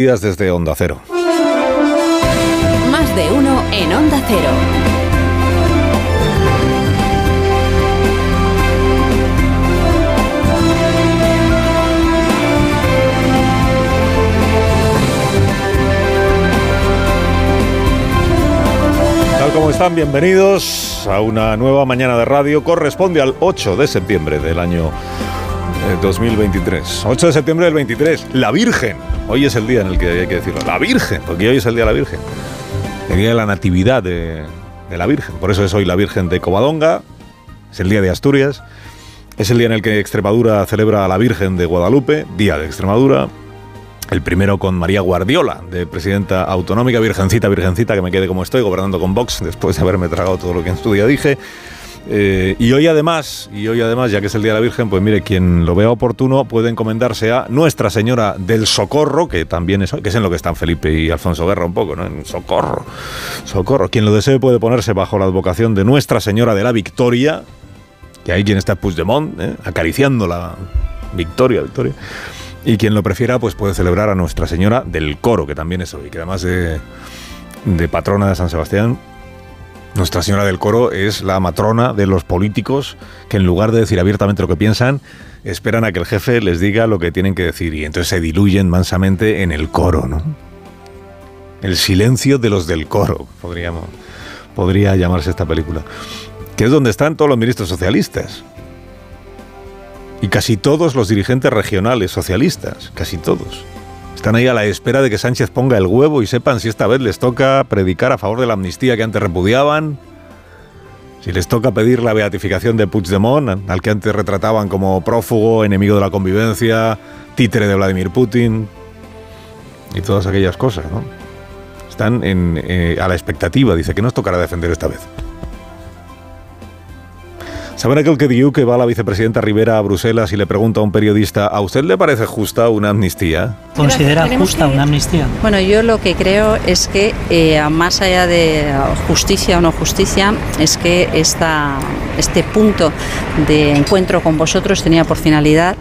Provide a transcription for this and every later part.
desde Onda Cero. Más de uno en Onda Cero. Tal como están, bienvenidos a una nueva mañana de radio. Corresponde al 8 de septiembre del año 2023. 8 de septiembre del 23. La Virgen. Hoy es el día en el que hay que decirlo. La Virgen, porque hoy es el día de la Virgen. El día de la Natividad de, de la Virgen. Por eso es hoy la Virgen de Covadonga. Es el día de Asturias. Es el día en el que Extremadura celebra a la Virgen de Guadalupe, Día de Extremadura. El primero con María Guardiola, de presidenta autonómica, virgencita, virgencita, que me quede como estoy, gobernando con Vox, después de haberme tragado todo lo que en su día dije. Eh, y hoy además, y hoy además, ya que es el Día de la Virgen, pues mire, quien lo vea oportuno puede encomendarse a Nuestra Señora del Socorro, que también es, que es en lo que están Felipe y Alfonso Guerra un poco, ¿no? En Socorro, Socorro. Quien lo desee puede ponerse bajo la advocación de Nuestra Señora de la Victoria, que hay quien está Puigdemont, ¿eh? acariciando la Victoria, Victoria. Y quien lo prefiera, pues puede celebrar a Nuestra Señora del Coro, que también es hoy, que además de, de patrona de San Sebastián, Nuestra Señora del Coro es la matrona de los políticos que en lugar de decir abiertamente lo que piensan, esperan a que el jefe les diga lo que tienen que decir y entonces se diluyen mansamente en el coro, ¿no? El silencio de los del coro, podríamos, podría llamarse esta película, que es donde están todos los ministros socialistas. Y casi todos los dirigentes regionales socialistas, casi todos. Están ahí a la espera de que Sánchez ponga el huevo y sepan si esta vez les toca predicar a favor de la amnistía que antes repudiaban, si les toca pedir la beatificación de Puigdemont, al que antes retrataban como prófugo, enemigo de la convivencia, títere de Vladimir Putin y todas aquellas cosas, ¿no? Están en, eh, a la expectativa, dice, que nos tocará defender esta vez. ¿Saben aquel que dijo que va la vicepresidenta Rivera a Bruselas y le pregunta a un periodista, ¿a usted le parece justa una amnistía? ¿Considera justa una amnistía? Bueno, yo lo que creo es que eh, más allá de justicia o no justicia, es que esta, este punto de encuentro con vosotros tenía por finalidad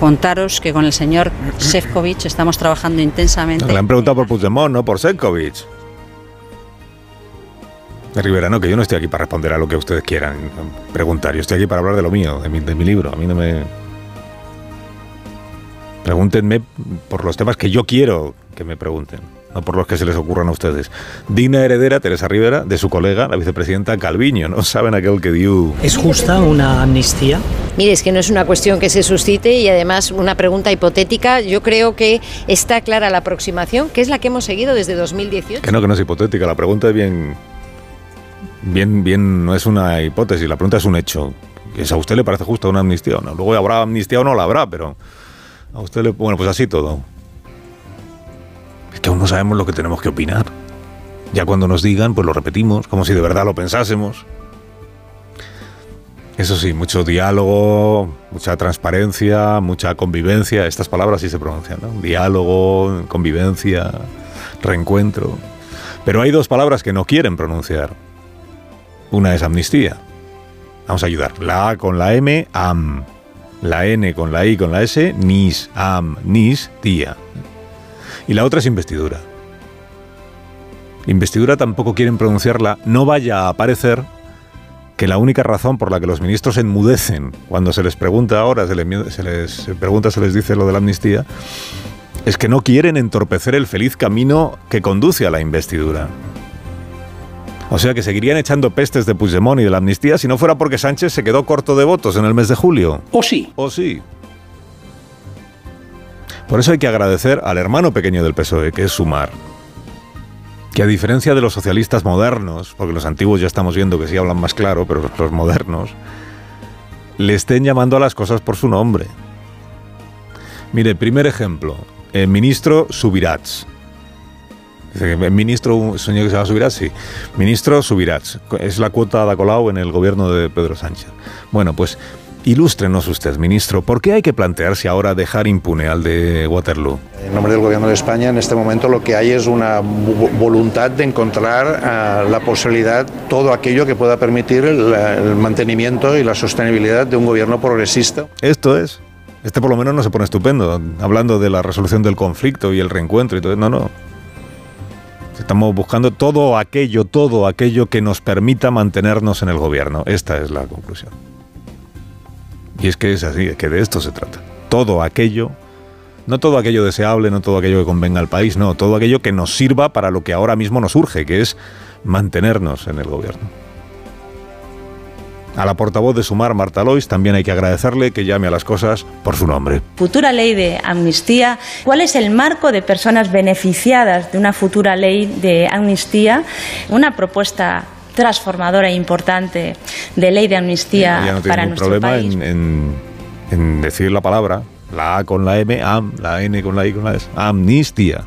contaros que con el señor Sefcovic estamos trabajando intensamente. Le han preguntado por Puigdemont, no por Sefcovic. De Rivera, no, que yo no estoy aquí para responder a lo que ustedes quieran preguntar. Yo estoy aquí para hablar de lo mío, de mi, de mi libro. A mí no me. Pregúntenme por los temas que yo quiero que me pregunten, no por los que se les ocurran a ustedes. Digna heredera, Teresa Rivera, de su colega, la vicepresidenta Calviño, ¿no? ¿Saben aquel que dio? ¿Es justa una amnistía? Mire, es que no es una cuestión que se suscite y además una pregunta hipotética. Yo creo que está clara la aproximación, que es la que hemos seguido desde 2018. Que no, que no es hipotética. La pregunta es bien. Bien, bien, no es una hipótesis, la pregunta es un hecho. ¿Es ¿A usted le parece justa una amnistía o no? Luego habrá amnistía o no la habrá, pero a usted le... Bueno, pues así todo. Es que aún no sabemos lo que tenemos que opinar. Ya cuando nos digan, pues lo repetimos, como si de verdad lo pensásemos. Eso sí, mucho diálogo, mucha transparencia, mucha convivencia. Estas palabras sí se pronuncian, ¿no? Diálogo, convivencia, reencuentro. Pero hay dos palabras que no quieren pronunciar. Una es amnistía. Vamos a ayudar. La A con la M, am. La N con la I con la S, nis, am, nis, tía. Y la otra es investidura. Investidura tampoco quieren pronunciarla. No vaya a aparecer que la única razón por la que los ministros enmudecen cuando se les pregunta ahora, se les, se les pregunta, se les dice lo de la amnistía, es que no quieren entorpecer el feliz camino que conduce a la investidura. O sea que seguirían echando pestes de Puigdemont y de la amnistía si no fuera porque Sánchez se quedó corto de votos en el mes de julio. ¿O sí? ¿O sí? Por eso hay que agradecer al hermano pequeño del PSOE, que es Sumar. Que a diferencia de los socialistas modernos, porque los antiguos ya estamos viendo que sí hablan más claro, pero los modernos, le estén llamando a las cosas por su nombre. Mire, primer ejemplo, el ministro Subirats. El ministro, señor que se llama Subirats, sí. Ministro Subirats. Es la cuota de Colau en el gobierno de Pedro Sánchez. Bueno, pues ilústrenos usted, ministro, ¿por qué hay que plantearse ahora dejar impune al de Waterloo? En nombre del Gobierno de España, en este momento lo que hay es una vo- voluntad de encontrar uh, la posibilidad, todo aquello que pueda permitir el, el mantenimiento y la sostenibilidad de un gobierno progresista. Esto es. Este por lo menos no se pone estupendo, hablando de la resolución del conflicto y el reencuentro y todo. No, no. Estamos buscando todo aquello, todo aquello que nos permita mantenernos en el gobierno. Esta es la conclusión. Y es que es así, es que de esto se trata. Todo aquello, no todo aquello deseable, no todo aquello que convenga al país, no, todo aquello que nos sirva para lo que ahora mismo nos urge, que es mantenernos en el gobierno. A la portavoz de Sumar, Marta Lois, también hay que agradecerle que llame a las cosas por su nombre. Futura ley de amnistía. ¿Cuál es el marco de personas beneficiadas de una futura ley de amnistía? Una propuesta transformadora e importante de ley de amnistía ya no tiene para nuestro problema país. en, en- en decir la palabra, la A con la M, am, la N con la I con la S, amnistía.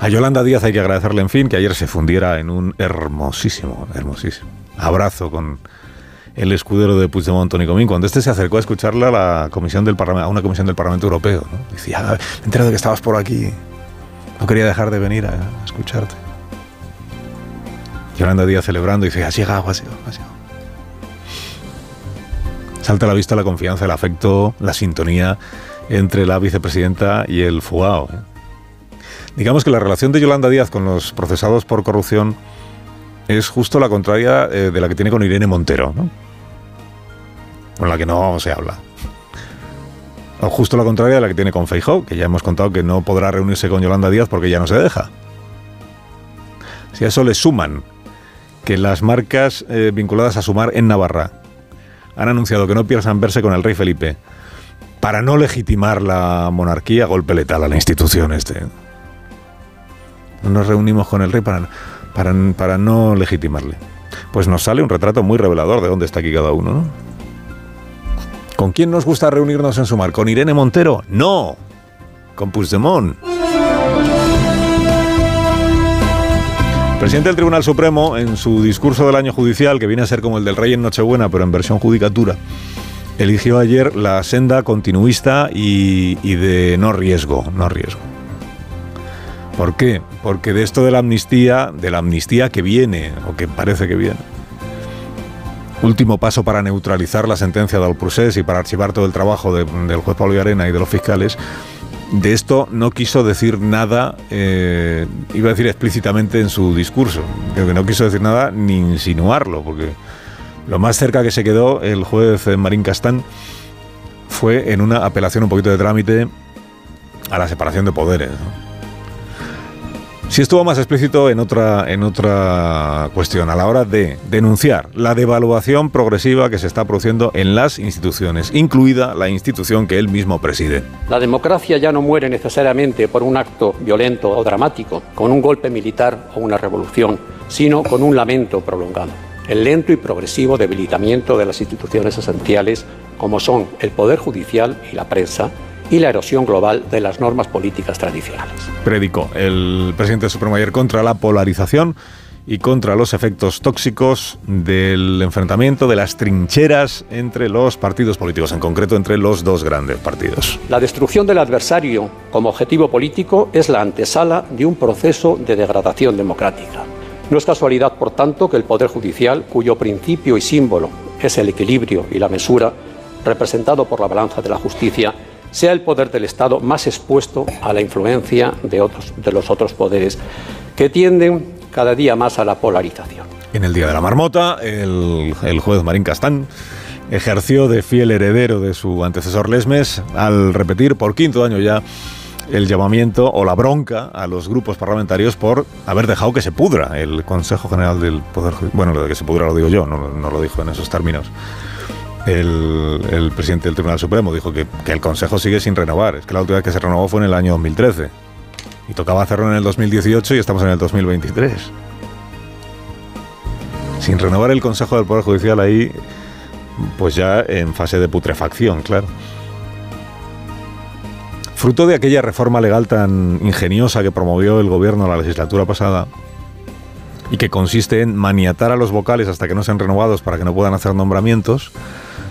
A Yolanda Díaz hay que agradecerle, en fin, que ayer se fundiera en un hermosísimo, hermosísimo abrazo con el escudero de Puigdemont, Toni Comín, cuando este se acercó a escucharle a la comisión del Parlamento, a una comisión del Parlamento Europeo. ¿no? Decía, "Ah, me he enterado que estabas por aquí. No quería dejar de venir a, a escucharte. Yolanda Díaz celebrando y dice, has llegado, has llegado, has llegado. Salta a la vista la confianza, el afecto, la sintonía entre la vicepresidenta y el fugao. ¿eh? Digamos que la relación de Yolanda Díaz con los procesados por corrupción es justo la contraria eh, de la que tiene con Irene Montero, ¿no? Con la que no se habla. O justo la contraria de la que tiene con Feijóo, que ya hemos contado que no podrá reunirse con Yolanda Díaz porque ya no se deja. Si a eso le suman que las marcas eh, vinculadas a Sumar en Navarra han anunciado que no piensan verse con el rey Felipe para no legitimar la monarquía, golpe letal a la institución este. No nos reunimos con el rey para, para, para no legitimarle. Pues nos sale un retrato muy revelador de dónde está aquí cada uno, ¿no? ¿Con quién nos gusta reunirnos en Sumar? ¿Con Irene Montero? No, con Puigdemont. Presidente del Tribunal Supremo, en su discurso del año judicial, que viene a ser como el del rey en Nochebuena, pero en versión judicatura, eligió ayer la senda continuista y de no riesgo, no riesgo. ¿Por qué? Porque de esto de la amnistía, de la amnistía que viene, o que parece que viene, último paso para neutralizar la sentencia del procés y para archivar todo el trabajo de- del juez Pablo Arena y de los fiscales, de esto no quiso decir nada, eh, iba a decir explícitamente en su discurso, creo que no quiso decir nada ni insinuarlo, porque lo más cerca que se quedó el juez Marín Castán fue en una apelación un poquito de trámite a la separación de poderes. Sí estuvo más explícito en otra, en otra cuestión, a la hora de denunciar la devaluación progresiva que se está produciendo en las instituciones, incluida la institución que él mismo preside. La democracia ya no muere necesariamente por un acto violento o dramático, con un golpe militar o una revolución, sino con un lamento prolongado. El lento y progresivo debilitamiento de las instituciones esenciales, como son el Poder Judicial y la prensa, y la erosión global de las normas políticas tradicionales. Predicó el presidente del Supremo ayer contra la polarización y contra los efectos tóxicos del enfrentamiento, de las trincheras entre los partidos políticos, en concreto entre los dos grandes partidos. La destrucción del adversario como objetivo político es la antesala de un proceso de degradación democrática. No es casualidad, por tanto, que el Poder Judicial, cuyo principio y símbolo es el equilibrio y la mesura, representado por la balanza de la justicia, sea el poder del Estado más expuesto a la influencia de, otros, de los otros poderes, que tienden cada día más a la polarización. En el Día de la Marmota, el, el juez Marín Castán ejerció de fiel heredero de su antecesor Lesmes al repetir por quinto año ya el llamamiento o la bronca a los grupos parlamentarios por haber dejado que se pudra el Consejo General del Poder Judicial. Bueno, lo de que se pudra lo digo yo, no, no lo dijo en esos términos. El, presidente del Tribunal Supremo dijo que, que el Consejo sigue sin renovar. Es que la última vez que se renovó fue en el año 2013. Y tocaba hacerlo en el 2018 y estamos en el 2023 sin renovar el Consejo del Poder Judicial ahí, pues ya en fase de putrefacción, claro. Fruto de aquella reforma legal tan ingeniosa que promovió el gobierno la legislatura pasada y que consiste en maniatar a los vocales hasta que no sean renovados para que no puedan hacer nombramientos,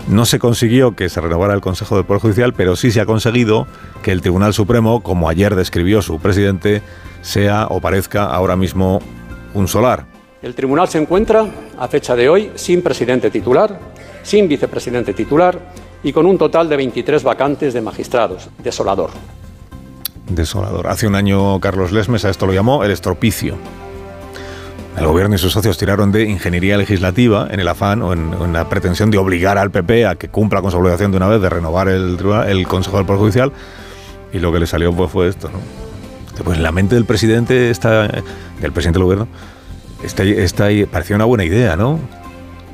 no se consiguió que se renovara el Consejo del Poder Judicial, pero sí se ha conseguido que el Tribunal Supremo, como ayer describió su presidente, sea o parezca ahora mismo un solar. El tribunal se encuentra, a fecha de hoy, sin presidente titular, sin vicepresidente titular y con un total de 23 vacantes de magistrados. Desolador. Desolador. Hace un año Carlos Lesmes a esto lo llamó el estropicio. El gobierno y sus socios tiraron de ingeniería legislativa en el afán o en, la pretensión de obligar al PP a que cumpla con su obligación de una vez de renovar el, Consejo del Poder Judicial y lo que le salió pues, fue esto. Pues la mente del presidente, está, del presidente gobierno, está, está parecía una buena idea, ¿no?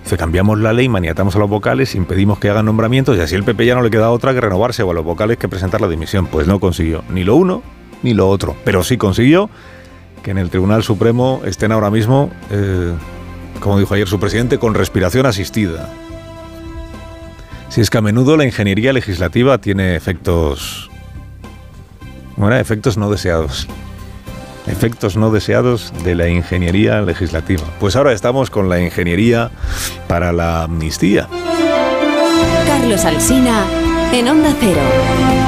Dice, cambiamos la ley, maniatamos a los vocales, impedimos que hagan nombramientos y así el PP ya no le queda otra que renovarse o a los vocales que presentar la dimisión. Pues no consiguió ni lo uno ni lo otro, pero sí consiguió que en el Tribunal Supremo estén ahora mismo, eh, como dijo ayer su presidente, con respiración asistida. Si es que a menudo la ingeniería legislativa tiene efectos, bueno, efectos no deseados efectos no deseados de la ingeniería legislativa. Pues ahora estamos con la ingeniería para la amnistía. Carlos Alsina en Onda Cero.